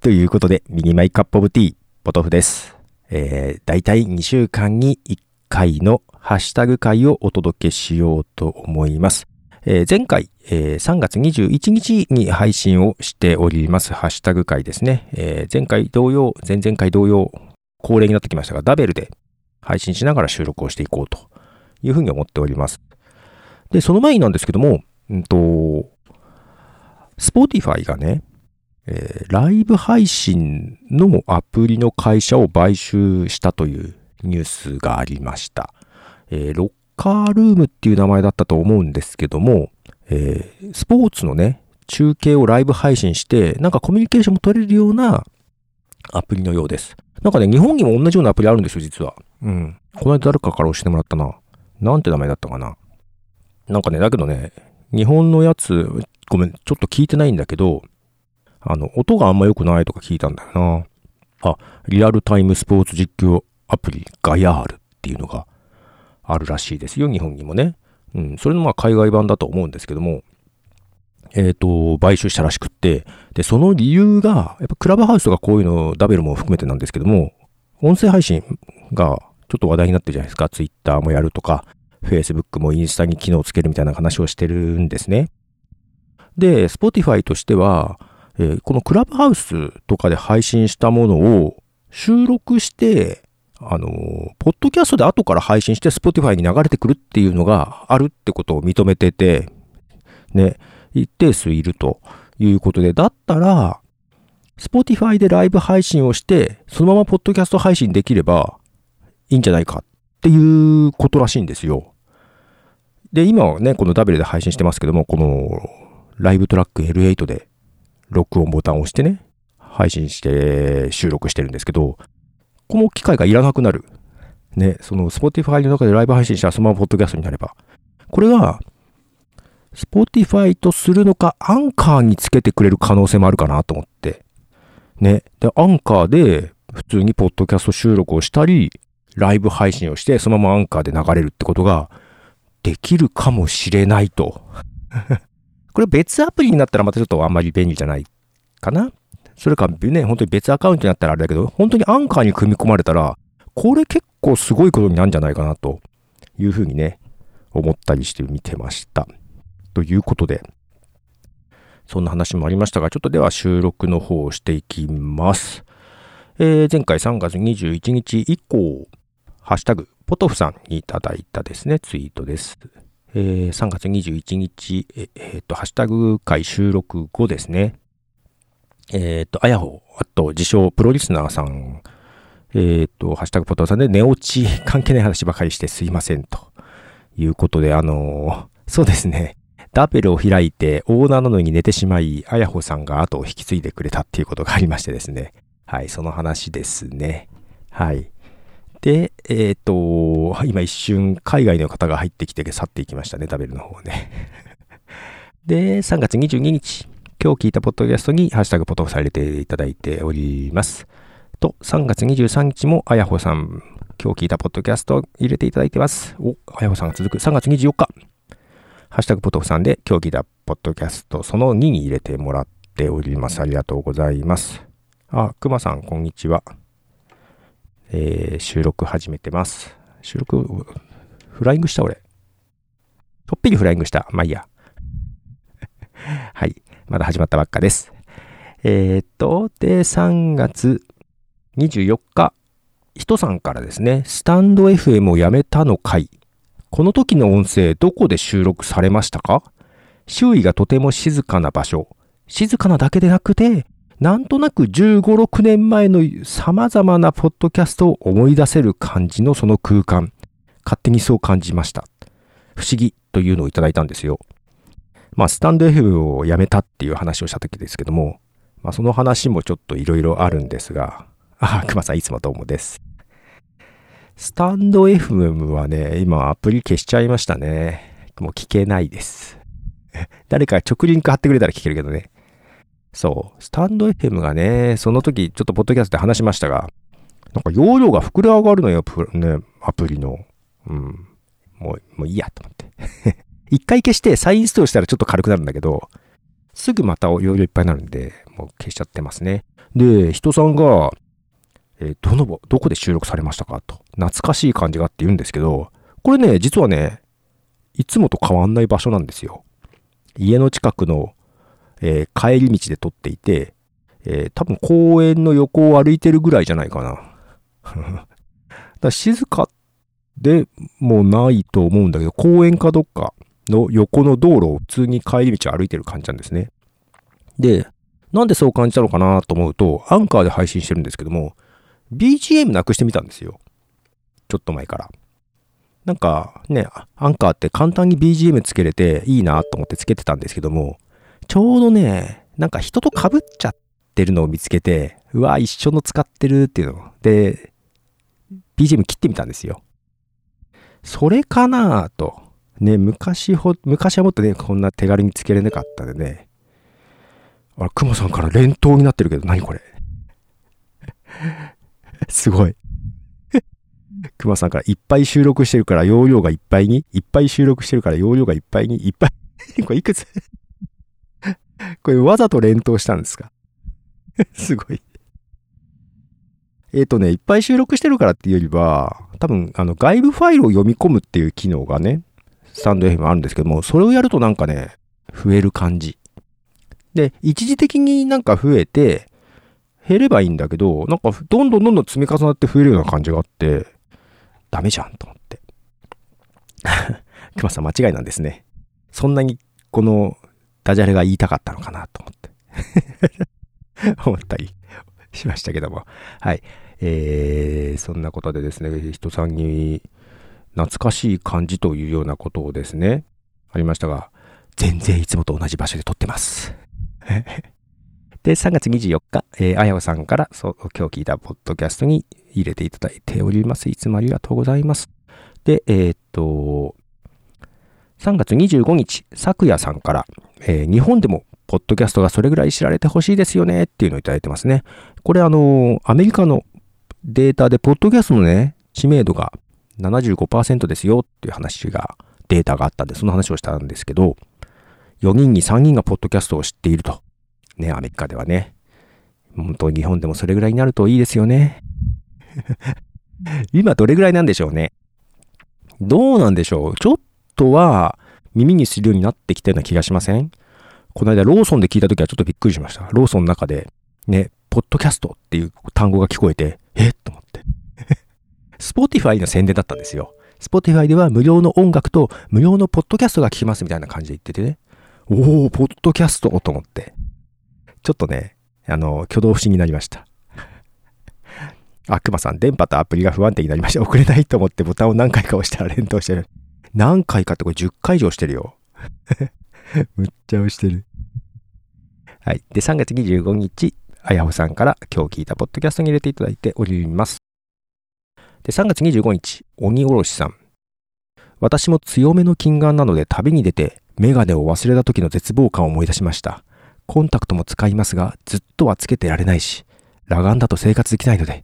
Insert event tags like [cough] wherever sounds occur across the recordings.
ということで、ミニマイカップオブティー、ポトフです。えー、だいたい2週間に1回のハッシュタグ会をお届けしようと思います。えー、前回、えー、3月21日に配信をしておりますハッシュタグ会ですね。えー、前回同様、前々回同様、恒例になってきましたが、ダベルで配信しながら収録をしていこうというふうに思っております。で、その前になんですけども、うんと、 Spotify がね、えー、ライブ配信のアプリの会社を買収したというニュースがありました。えー、ロッカールームっていう名前だったと思うんですけども、えー、スポーツのね、中継をライブ配信して、なんかコミュニケーションも取れるようなアプリのようです。なんかね、日本にも同じようなアプリあるんですよ、実は。うん。この間誰かから教えてもらったな。なんて名前だったかな。なんかね、だけどね、日本のやつ、ごめん、ちょっと聞いてないんだけど、あの、音があんま良くないとか聞いたんだよな。あ、リアルタイムスポーツ実況アプリガヤールっていうのがあるらしいですよ、日本にもね。うん、それのまあ海外版だと思うんですけども、えっ、ー、と、買収したらしくって、で、その理由が、やっぱクラブハウスとかこういうの、ダベルも含めてなんですけども、音声配信がちょっと話題になってるじゃないですか。ツイッターもやるとか、フェイスブックもインスタに機能つけるみたいな話をしてるんですね。で、 Spotify としては、えー、このクラブハウスとかで配信したものを収録して、あのー、ポッドキャストで後から配信して Spotify に流れてくるっていうのがあるってことを認めてて、ね、一定数いるということで、だったら、Spotify でライブ配信をして、そのままポッドキャスト配信できればいいんじゃないかっていうことらしいんですよ。で、今はね、この W で配信してますけども、このライブトラック L8 で録音ボタンを押してね、配信して収録してるんですけど、この機械がいらなくなる。ね、その Spotify の中でライブ配信したらそのままポッドキャストになれば。これが、Spotify とするのか、アンカーにつけてくれる可能性もあるかなと思って。ね。で、アンカーで普通にポッドキャスト収録をしたり、ライブ配信をして、そのままアンカーで流れるってことができるかもしれないと。これ別アプリになったらまたちょっとあんまり便利じゃないかな？それかね、本当に別アカウントになったらあれだけど、本当にアンカーに組み込まれたら、これ結構すごいことになるんじゃないかなというふうにね、思ったりして見てました。ということで、そんな話もありましたが、ちょっとでは収録の方をしていきます。えー、前回3月21日以降、ハッシュタグ、ポトフさんにいただいたですね、ツイートです。えー、3月21日、えー、っと、ハッシュタグ会収録後ですね。えー、っと、あやほ、あと、自称プロリスナーさん、え、っと、ハッシュタグポトさんで寝落ち関係ない話ばかりしてすいませんということで、あのー、そうですね。ダベルを開いてオーナーなのに寝てしまい、あやほさんが後を引き継いでくれたっていうことがありましてですね。はい、その話ですね。はい。で、えっ、ー、と、今一瞬海外の方が入ってきて去っていきましたね、食べるの方ね。[laughs] で、3月22日、今日聞いたポッドキャストにハッシュタグポトフされていただいております。と、3月23日もあやほさん、今日聞いたポッドキャスト入れていただいてます。お、あやほさんが続く。3月24日、ハッシュタグポトフさんで今日聞いたポッドキャストその2に入れてもらっております。ありがとうございます。あ、くまさん、こんにちは。えー、収録始めてます。収録、フライングした俺。とっぴりフライングした。まあいいや。[laughs] はい。まだ始まったばっかです。えー、っと、で、3月24日、人さんからですね、スタンド FM をやめたの回。この時の音声、どこで収録されましたか？周囲がとても静かな場所。静かなだけでなくて、なんとなく15、6年前の様々なポッドキャストを思い出せる感じのその空間。勝手にそう感じました。不思議というのをいただいたんですよ。まあ、スタンド F をやめたっていう話をした時ですけども、まあ、その話もちょっといろいろあるんですが、あ、熊さんいつもどうもです。スタンド FM はね、今アプリ消しちゃいましたね。もう聞けないです。誰か直リンク貼ってくれたら聞けるけどね。そう。スタンド FM がね、その時、ちょっとポッドキャストで話しましたが、なんか容量が膨れ上がるのよ、ね、アプリの。うん。もう、もういいやと思って。[laughs] 一回消して再インストールしたらちょっと軽くなるんだけど、すぐまた容量いっぱいになるんで、もう消しちゃってますね。で、人さんが、えー、どの、どこで収録されましたかと。懐かしい感じがあって言うんですけど、これね、実はね、いつもと変わんない場所なんですよ。家の近くの、えー、帰り道で撮っていて、えー、多分公園の横を歩いてるぐらいじゃないかな。[laughs] だ静かでもないと思うんだけど、公園かどっかの横の道路を普通に帰り道歩いてる感じなんですね。で、なんでそう感じたのかなと思うと、アンカーで配信してるんですけども、BGM なくしてみたんですよ。ちょっと前から。なんかね、アンカーって簡単に BGM つけれていいなと思ってつけてたんですけども、ちょうどね、なんか人と被っちゃってるのを見つけて、うわ、一緒の使ってるっていうの。で、BGM 切ってみたんですよ。それかなと。ね、昔ほ、昔はもっとね、こんな手軽につけれなかったんでね。あれ、クマさんから連投になってるけど、何これ。[laughs] すごい。[laughs] クマさんからいっぱい収録してるから容量がいっぱいに、いっぱい収録してるから容量がいっぱいに、いっぱい [laughs] これいくつ？[laughs] これわざと連投したんですか？[laughs] すごいえっ、ー、とね、いっぱい収録してるからっていうよりは、多分、あの、外部ファイルを読み込むっていう機能がね、スタンド FM あるんですけども、それをやるとなんかね、増える感じ。で、一時的になんか増えて、減ればいいんだけど、なんかどんどんどんどん積み重なって増えるような感じがあって、ダメじゃんと思って。[laughs] 熊さん間違いなんですね。そんなにこのダジャレが言いたかったのかなと思って [laughs] 思ったりしましたけども。はい。えー、そんなことでですね、人さんに懐かしい感じというようなことをですね、ありましたが、全然いつもと同じ場所で撮ってます。[laughs] で、3月24日、えー、あやおさんからそ、今日聞いたポッドキャストに入れていただいております。いつもありがとうございます。で、えー、っと、3月25日、昨夜さんから、えー、日本でもポッドキャストがそれぐらい知られてほしいですよねっていうのをいただいてますね。これあの、アメリカのデータで、ポッドキャストのね、知名度が75%ですよっていう話が、データがあったんで、その話をしたんですけど、4人に3人がポッドキャストを知っていると。ね、アメリカではね。本当日本でもそれぐらいになるといいですよね。[laughs] 今どれぐらいなんでしょうね。どうなんでしょう。ちょっとは耳にするようになってきたような気がしません？この間ローソンで聞いた時はちょっとびっくりしました。ローソンの中でね、ポッドキャストっていう単語が聞こえて、えっ？と思って。 Spotify の宣伝だったんですよ。 Spotify では無料の音楽と無料のポッドキャストが聞きますみたいな感じで言っててね。おー、ポッドキャストと思って。ちょっとね、あの、挙動不審になりました。あ、くまさん、電波とアプリが不安定になりました。送れないと思ってボタンを何回か押したら連動してる。何回かってこれ10回以上してるよ。[laughs] むっちゃ押してる。はい。で、3月25日、あやほさんから今日聞いたポッドキャストに入れていただいております。で、3月25日、鬼おろしさん。私も強めの金眼なので旅に出て、メガネを忘れた時の絶望感を思い出しました。コンタクトも使いますが、ずっとはつけてられないし、裸眼だと生活できないので、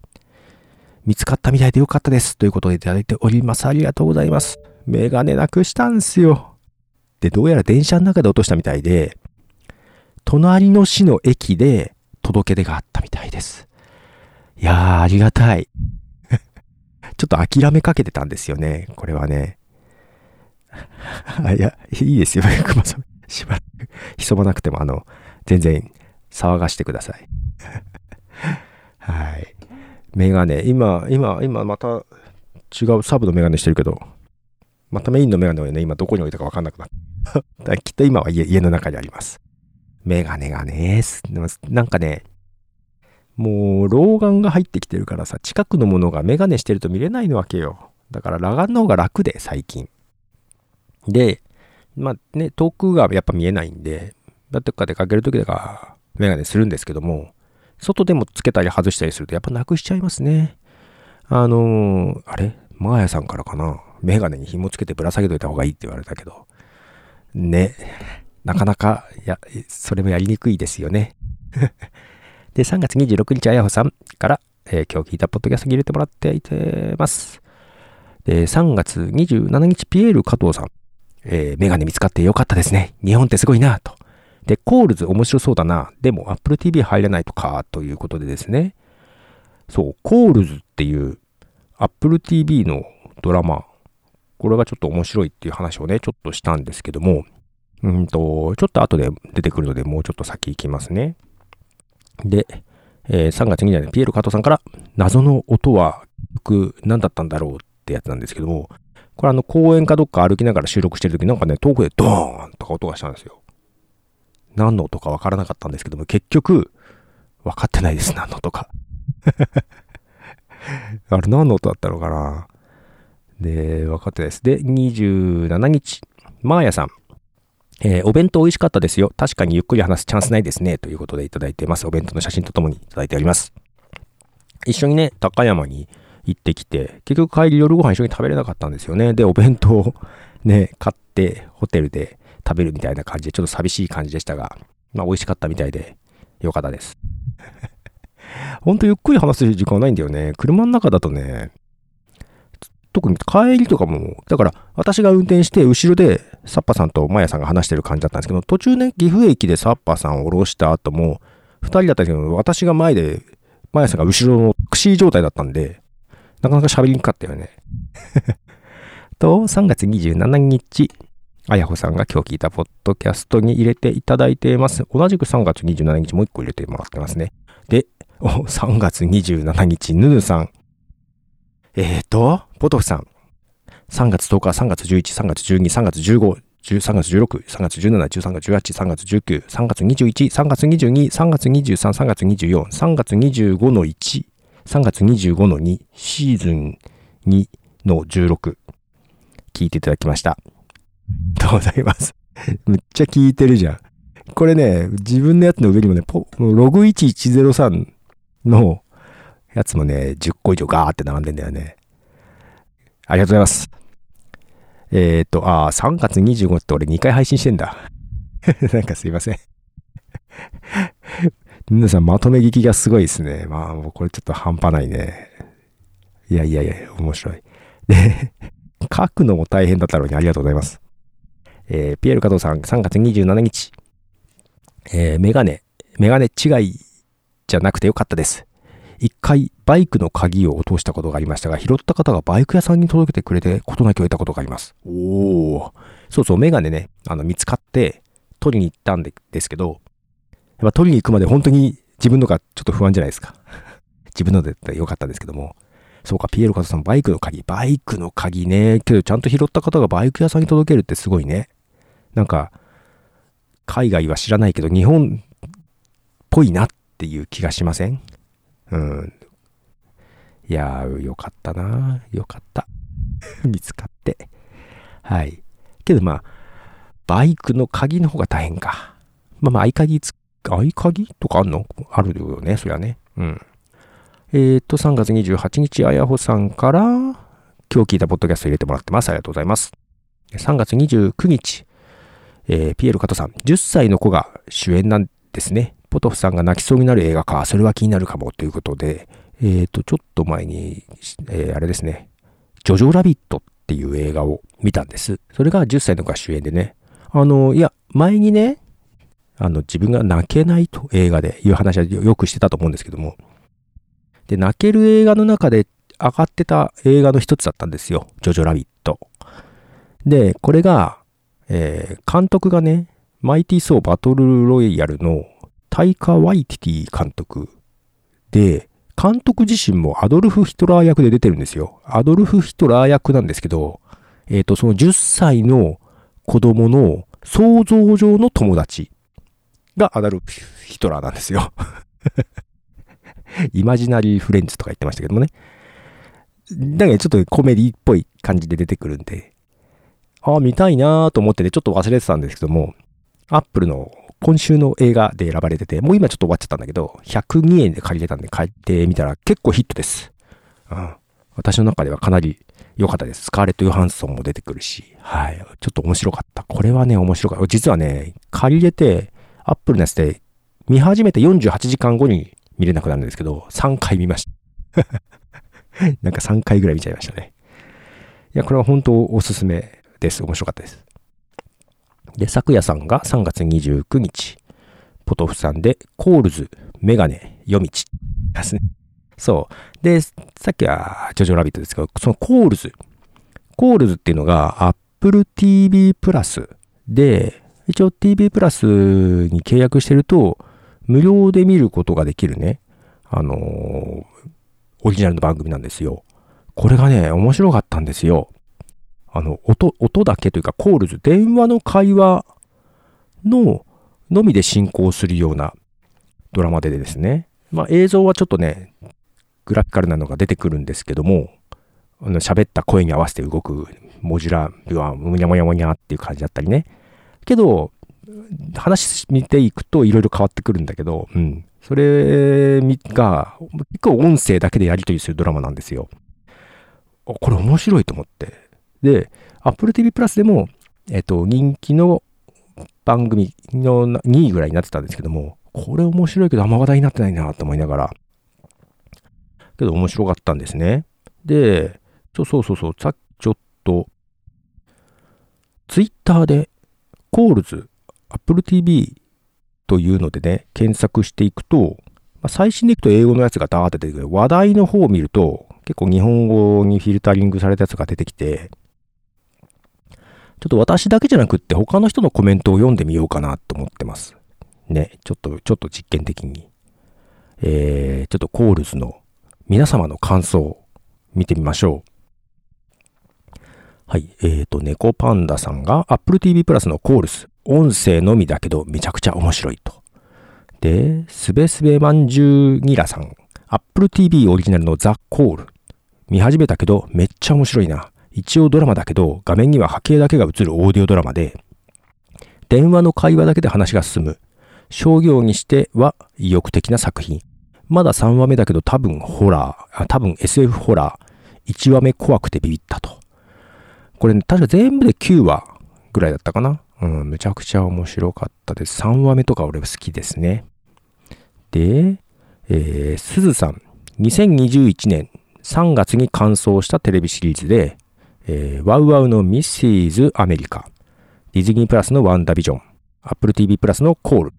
見つかったみたいでよかったです。ということでいただいております。ありがとうございます。メガネなくしたんすよ。で、どうやら電車の中で落としたみたいで、隣の市の駅で届け出があったみたいです。いやー、ありがたい。[laughs] ちょっと諦めかけてたんですよね。これはね。[laughs] いや、いいですよ。[laughs] 熊さん。しばらく潜まなくても、あの、全然騒がしてください。はい。メガネ。今、今、今また違うサブのメガネしてるけど、またメインのメガネをね、今どこに置いたかわかんなくなった。[laughs] きっと今は家の中にあります。メガネがね、なんかね、もう老眼が入ってきてるからさ、近くのものがメガネしてると見れないのわけよ。だから裸眼の方が楽で、最近。で、まあね、遠くがやっぱ見えないんで、だってか出かけるときとかメガネするんですけども、外でもつけたり外したりするとやっぱなくしちゃいますね。あのー、あれ？マーヤさんからかな？メガネに紐つけてぶら下げといた方がいいって言われたけど。ね。なかなか、や、それもやりにくいですよね。[laughs] で、3月26日、あやほさんから、えー、今日聞いたポッドキャストに入れてもらっていてます。で、3月27日、ピエール加藤さん。えー、メガネ見つかってよかったですね。日本ってすごいなと。で、 Calls 面白そうだな。でも Apple TV 入れないとか、ということでですね。そう、 Calls っていう Apple TV のドラマ、これがちょっと面白いっていう話をね、ちょっとしたんですけども、うんと、ちょっと後で出てくるので、もうちょっと先行きますね。で、えー、3月2日にピエール加藤さんから、謎の音は、曲何だったんだろうってやつなんですけども、これあの公園かどっか歩きながら収録してる時なんかね、遠くでドーンとか音がしたんですよ。何の音かわからなかったんですけども、結局、分かってないです、何の音か。[laughs] あれ何の音だったのかなで、分かってです。で、27日、マーヤさん。えー、お弁当美味しかったですよ。確かにゆっくり話すチャンスないですね。ということでいただいてます。お弁当の写真とともにいただいております。一緒にね、高山に行ってきて、結局帰り夜ご飯一緒に食べれなかったんですよね。で、お弁当をね、買ってホテルで食べるみたいな感じで、ちょっと寂しい感じでしたが、まあ美味しかったみたいで、よかったです。ほんとゆっくり話す時間ないんだよね。車の中だとね、特に帰りとかも、だから私が運転して後ろでサッパさんとマヤさんが話してる感じだったんですけど、途中ね、岐阜駅でサッパさんを降ろした後も、二人だったんですけど、私が前で、マヤさんが後ろのタクシー状態だったんで、なかなか喋りにくかったよね。[laughs] と、3月27日、あやほさんが今日聞いたポッドキャストに入れていただいています。同じく3月27日もう一個入れてもらってますね。で、お、3月27日、ぬぬさん。えーと、ポトフさん。3月10日、3月11、3月12、3月15、3月16、3月17、13月18、3月19、3月21、3月22、3月23、3月24、3月25の1、3月25の2、シーズン2の16、聞いていただきました。ありがとうございます？[laughs] めっちゃ聞いてるじゃん。これね、自分のやつの上にもね、ログ1103のやつもね、10個以上ガーって並んでんだよね。ありがとうございます。えっ、と、ああ、3月25って俺2回配信してんだ。[laughs] なんかすいません。[laughs] 皆さんまとめ聞きがすごいですね。まあ、もうこれちょっと半端ないね。いやいやいや、面白い。で、[laughs] 書くのも大変だったのにありがとうございます。えー、ピエール加藤さん、3月27日。えー、メガネ、メガネ違いじゃなくてよかったです。一回バイクの鍵を落としたことがありましたが、拾った方がバイク屋さんに届けてくれてことなきを得たことがあります。おお。そうそう、メガネね、あの、見つかって取りに行ったんですけど、やっぱ取りに行くまで本当に自分のがちょっと不安じゃないですか。[laughs] 自分のでよかったんですけども。そうか、ピエールカトさん、バイクの鍵。バイクの鍵ね。けど、ちゃんと拾った方がバイク屋さんに届けるってすごいね。なんか、海外は知らないけど、日本っぽいなっていう気がしません？うん。いやー、よかったなよかった。[laughs] 見つかって。はい。けどまあ、バイクの鍵の方が大変か。まあまあ、合鍵つ、合鍵とかあんの？あるよね、そりゃね。うん。えっ、と、3月28日、あやほさんから、今日聞いたポッドキャスト入れてもらってます。ありがとうございます。3月29日、えー、ピエール加藤さん、10歳の子が主演なんですね。ポトフさんが泣きそうになる映画か、それは気になるかもということで、えっ、ー、と、ちょっと前に、えー、あれですね、ジョジョラビットっていう映画を見たんです。それが10歳の子が主演でね、あの、いや、前にね、あの、自分が泣けないと映画でいう話はよくしてたと思うんですけども、で、泣ける映画の中で上がってた映画の一つだったんですよ。ジョジョラビット。で、これが、えー、監督がね、マイティー・ソー・バトル・ロイヤルのタイカ・ワイティティ監督で、監督自身もアドルフ・ヒトラー役で出てるんですよ。アドルフ・ヒトラー役なんですけど、えっ、ー、と、その10歳の子供の想像上の友達がアダルフ・ヒトラーなんですよ。[laughs] イマジナリー・フレンズとか言ってましたけどもね。だけどちょっとコメディっぽい感じで出てくるんで、ああ、見たいなーと思っててちょっと忘れてたんですけども、アップルの今週の映画で選ばれてて、もう今ちょっと終わっちゃったんだけど、102円で借りれたんで帰ってみたら結構ヒットです。うん。私の中ではかなり良かったです。スカーレット・ヨハンソンも出てくるし、はい。ちょっと面白かった。これはね、面白かった。実はね、借りれて、アップルのやつで見始めて48時間後に見れなくなるんですけど、3回見ました。[laughs] なんか3回ぐらい見ちゃいましたね。いや、これは本当おすすめです。面白かったです。で、昨夜さんが3月29日、ポトフさんで、コールズ、メガネ、夜道ですね。そう。で、さっきはジョジョラビットですけど、その Calls。 Calls っていうのが Apple TV プラスで、一応 TV プラスに契約してると、無料で見ることができるね、あのー、オリジナルの番組なんですよ。これがね、面白かったんですよ。あの、音、音だけというか、 Calls、電話の会話の、のみで進行するようなドラマでですね。まあ映像はちょっとね、グラフィカルなのが出てくるんですけども、喋った声に合わせて動く文字ラはむにゃむにゃむにゃっていう感じだったりね。けど、話見ていくといろいろ変わってくるんだけど、うん。それが、結構音声だけでやり取りするドラマなんですよ。これ面白いと思って。で、Apple TV プラスでも、えっと、人気の番組の2位ぐらいになってたんですけども、これ面白いけどあんま話題になってないなと思いながら。けど面白かったんですね。で、そうそうそう、さっきちょっと、ツイッターで、コールズ、Apple TV というのでね、検索していくと、まあ、最新でいくと英語のやつがダーって出てくる。話題の方を見ると、結構日本語にフィルタリングされたやつが出てきて、ちょっと私だけじゃなくって他の人のコメントを読んでみようかなと思ってます。ね、ちょっと、ちょっと実験的に。えー、ちょっとコールズの皆様の感想を見てみましょう。はい。えーと、猫パンダさんが Apple TV プラスのコールス、音声のみだけどめちゃくちゃ面白いと。で、すべすべまんじゅうニラさん、Apple TV オリジナルのザ・コール。見始めたけどめっちゃ面白いな。一応ドラマだけど画面には波形だけが映るオーディオドラマで、電話の会話だけで話が進む。商業にしては意欲的な作品。まだ3話目だけど多分ホラー、多分 SF ホラー。1話目怖くてビビったと。これ、ね、確か全部で9話ぐらいだったかな。うん、めちゃくちゃ面白かったです。3話目とか俺好きですね。で、えー、すずさん。2021年3月に完走したテレビシリーズで、えー、 WOWOW の Mrs. America、 Disney+ の WandaVision、Apple TV+ の Calls、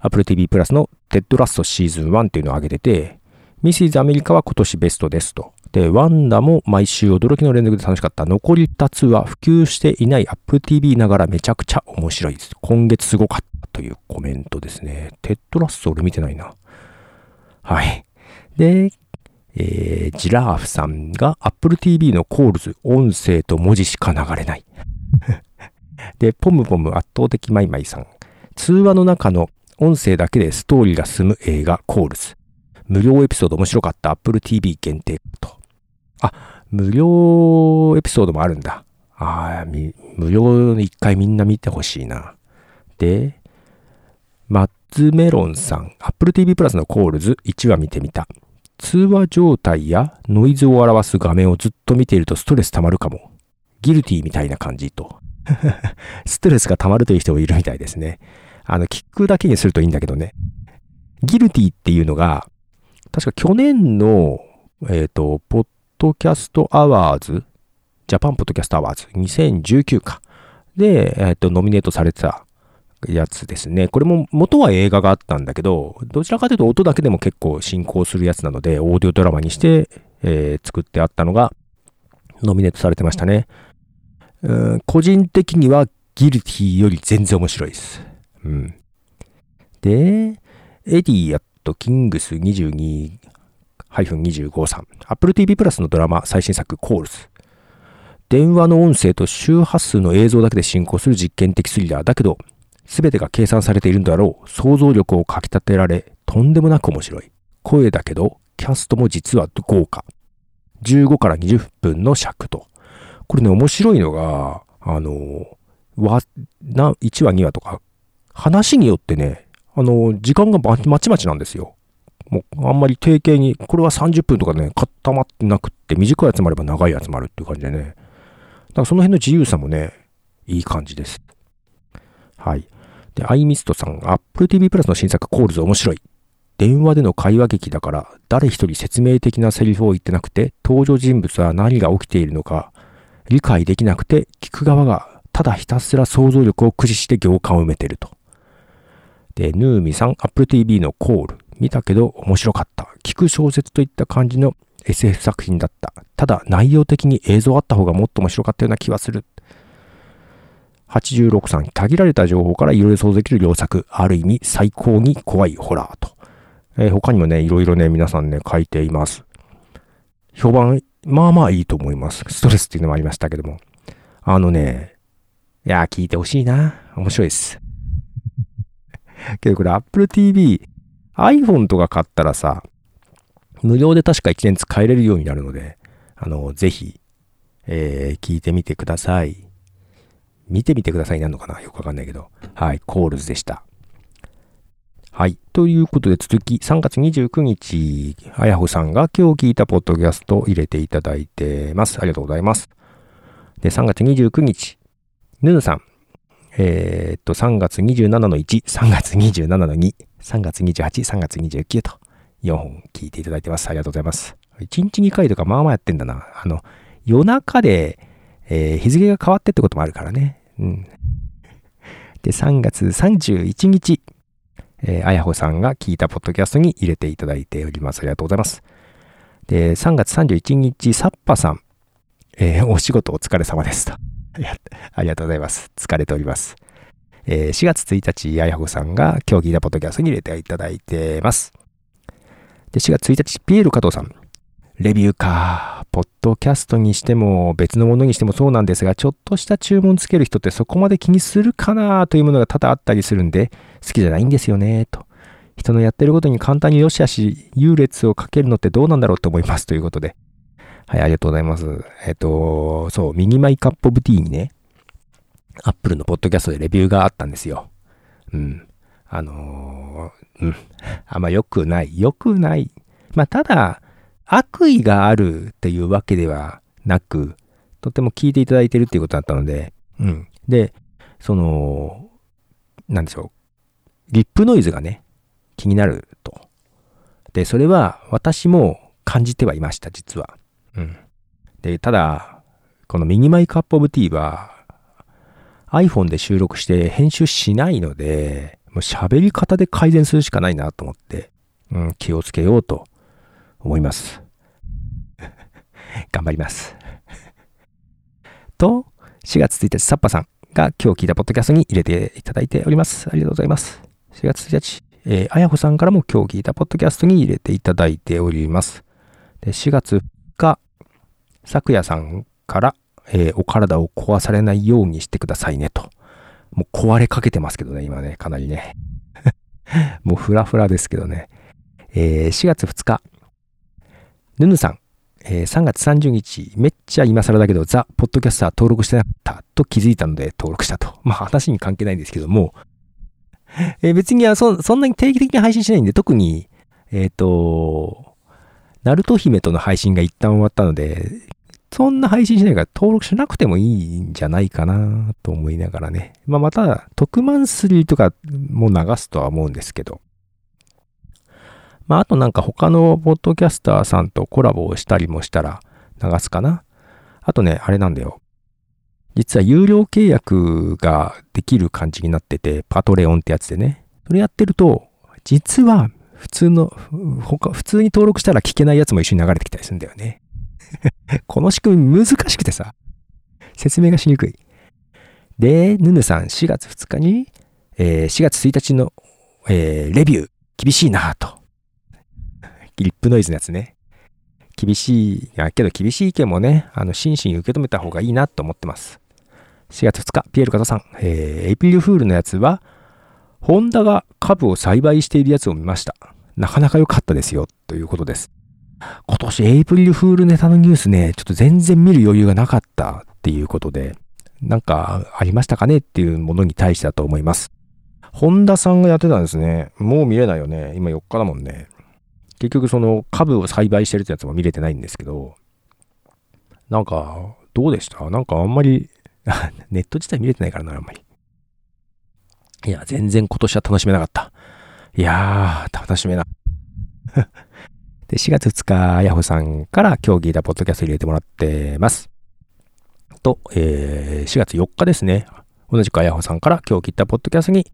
Apple TV プラスのテッドラストシーズン1っていうのを挙げてて、 Mrs. America は今年ベストですと。で、ワンダも毎週驚きの連続で楽しかった。残り2つは普及していない Apple TV ながらめちゃくちゃ面白いです。今月すごかったというコメントですね。 Ted Lasso 俺見てないな。はい。で、えー、ジラーフさんが Apple TV の Calls、音声と文字しか流れない。[laughs] で、ポムポム圧倒的マイマイさん。通話の中の音声だけでストーリーが進む映画 Calls。無料エピソード面白かった Apple TV 限定と。あ、無料エピソードもあるんだ。ああ、無料の一回みんな見てほしいな。で、マッツメロンさん、Apple TV プラスのコールズ1話見てみた。通話状態やノイズを表す画面をずっと見ているとストレス溜まるかも。ギルティみたいな感じと。[laughs] ストレスが溜まるという人もいるみたいですね。あの、聞くだけにするといいんだけどね。ギルティっていうのが、確か去年の、えっ、ー、と、 Podcast Awards、Japan Podcast Awards 2019か。で、えっ、と、ノミネートされてたやつですね。これも元は映画があったんだけど、どちらかというと音だけでも結構進行するやつなので、オーディオドラマにして、えー、作ってあったのが、ノミネートされてましたね。うん個人的にはギルティより全然面白いです。うん。で、エディアットキングス22 25さん。Apple TV プラスのドラマ最新作コールズ。電話の音声と周波数の映像だけで進行する実験的スリラーだけど、すべてが計算されているんだろう。想像力をかき立てられ、とんでもなく面白い。声だけど、キャストも実は豪華。15から20分の尺と。これね、面白いのが、あの、わ、な、1話2話とか、話によってね、あの、時間がまちまちなんですよ。もうあんまり定型に、これは30分とかね、固まってなくって、短いやつもあれば長いやつもあるっていう感じでね。だからその辺の自由さもね、いい感じです。はい。で、アイミストさん、Apple TV プラスの新作コールズ面白い。電話での会話劇だから、誰一人説明的なセリフを言ってなくて、登場人物は何が起きているのか理解できなくて、聞く側がただひたすら想像力を駆使して行間を埋めてると。で、ヌーミさん、Apple TV のコール。見たけど面白かった。聞く小説といった感じの SF 作品だった。ただ内容的に映像あった方がもっと面白かったような気はする。86さん、限られた情報からいろいろ想像できる良作。ある意味最高に怖いホラーと。えー、他にもね、いろいろね、皆さんね、書いています。評判、まあまあいいと思います。ストレスっていうのもありましたけども。あのね、いや、聞いてほしいな。面白いです。けどこれ Apple TV、iPhone とか買ったらさ、無料で確か1年使えれるようになるので、あの、ぜひ、えー、聞いてみてください。見てみてくださいなのかな？よくわかんないけど。はい、コールズでした。はい。ということで続き、3月29日、あやほさんが今日聞いたポッドキャストを入れていただいてます。ありがとうございます。で、3月29日、ぬぬさん。えー、っと、3月27の1、3月27の2、3月28、3月29と4本聞いていただいてます。ありがとうございます。1日2回とかまあまあやってんだな。あの、夜中で、えー、日付が変わってってこともあるからね。うん。で、3月31日、えー、あやほさんが聞いたポッドキャストに入れていただいております。ありがとうございます。で、3月31日、サッパさん、えー、お仕事お疲れ様ですと。[laughs] ありがとうございます。疲れております。えー、4月1日、あやほさんが今日聞いたポッドキャストに入れていただいてます。で、4月1日、ピエール加藤さん。レビューか。ポッドキャストにしても別のものにしてもそうなんですが、ちょっとした注文つける人ってそこまで気にするかなというものが多々あったりするんで、好きじゃないんですよね、と。人のやってることに簡単によしあし優劣をかけるのってどうなんだろうと思いますということで。はい、ありがとうございます。えっと、そう、ミニマイカップオブティーにね、アップルのポッドキャストでレビューがあったんですよ。うん。あのー、うん。あんま良くない。良くない。まあ、ただ、悪意があるっていうわけではなく、とても聞いていただいてるっていうことだったので、うん。で、その、なんでしょう。リップノイズがね、気になると。で、それは私も感じてはいました、実は。うん。で、ただ、このミニマイクアップオブティーは iPhone で収録して編集しないので、もう喋り方で改善するしかないなと思って、うん、気をつけようと思います。[laughs] 頑張ります。と、4月1日、サッパさんが今日聞いたポッドキャストに入れていただいております。ありがとうございます。4月1日、えー、あやほさんからも今日聞いたポッドキャストに入れていただいております。で4月2日、昨夜さんから、えー、お体を壊されないようにしてくださいねと。もう壊れかけてますけどね、今ね、かなりね。[laughs] もうフラフラですけどね。えー、4月2日、ぬぬさん、えー、3月30日、めっちゃ今更だけど、ザ・ポッドキャスター登録してなかったと気づいたので登録したと。まあ話に関係ないんですけども、えー、別にそそんなに定期的に配信しないんで、特に、えっ、ー、と、ナルト姫との配信が一旦終わったので、そんな配信しないから登録しなくてもいいんじゃないかなと思いながらね。まあまた、特マンスリーとかも流すとは思うんですけど、まあ、あとなんか他のポッドキャスターさんとコラボをしたりもしたら流すかな。あとね、あれなんだよ。実は有料契約ができる感じになってて、パトレオンってやつでね。それやってると、実は普通の、他、普通に登録したら聞けないやつも一緒に流れてきたりするんだよね。[laughs] この仕組み難しくてさ、説明がしにくい。で、ヌヌさん4月2日に、えー、4月1日の、えー、レビュー、厳しいなと。リップノイズのやつね。厳しい、やけど厳しい意見もね、あの、真摯に受け止めた方がいいなと思ってます。4月2日、ピエール加藤さん、えー、エイプリルフールのやつは、ホンダが株を栽培しているやつを見ました。なかなか良かったですよ、ということです。今年エイプリルフールネタのニュースね、ちょっと全然見る余裕がなかったっていうことで、なんかありましたかね？っていうものに対してだと思います。ホンダさんがやってたんですね。もう見れないよね。今4日だもんね。結局その株を栽培してるってやつも見れてないんですけど、なんか、どうでした？なんかあんまりネット自体見れてないからな、あんまり。いや、全然今年は楽しめなかった。いやー、楽しめな。[laughs] で、4月2日、ヤホさんから今日聞いたポッドキャスト入れてもらってます。と、えー、4月4日ですね。同じくあやほさんから今日聞いたポッドキャストに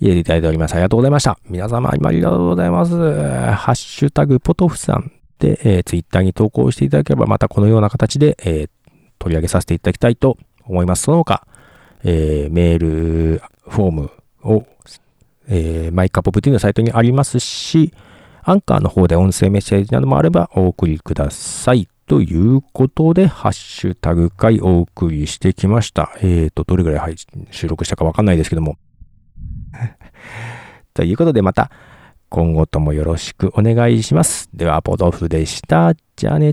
入れていただいております。ありがとうございました。皆様、今ありがとうございます。ハッシュタグポトフさんで、えー、ツイッターに投稿していただければ、またこのような形で、えー、取り上げさせていただきたいと思います。その他、えー、メールフォームを、えー、 My Cup of Tea のサイトにありますし、アンカーの方で音声メッセージなどもあればお送りください。ということで、ハッシュタグ回お送りしてきました。えっ、ー、と、どれぐらい収録したかわかんないですけども。[laughs] ということで、また今後ともよろしくお願いします。では、ポトフでした。じゃあね。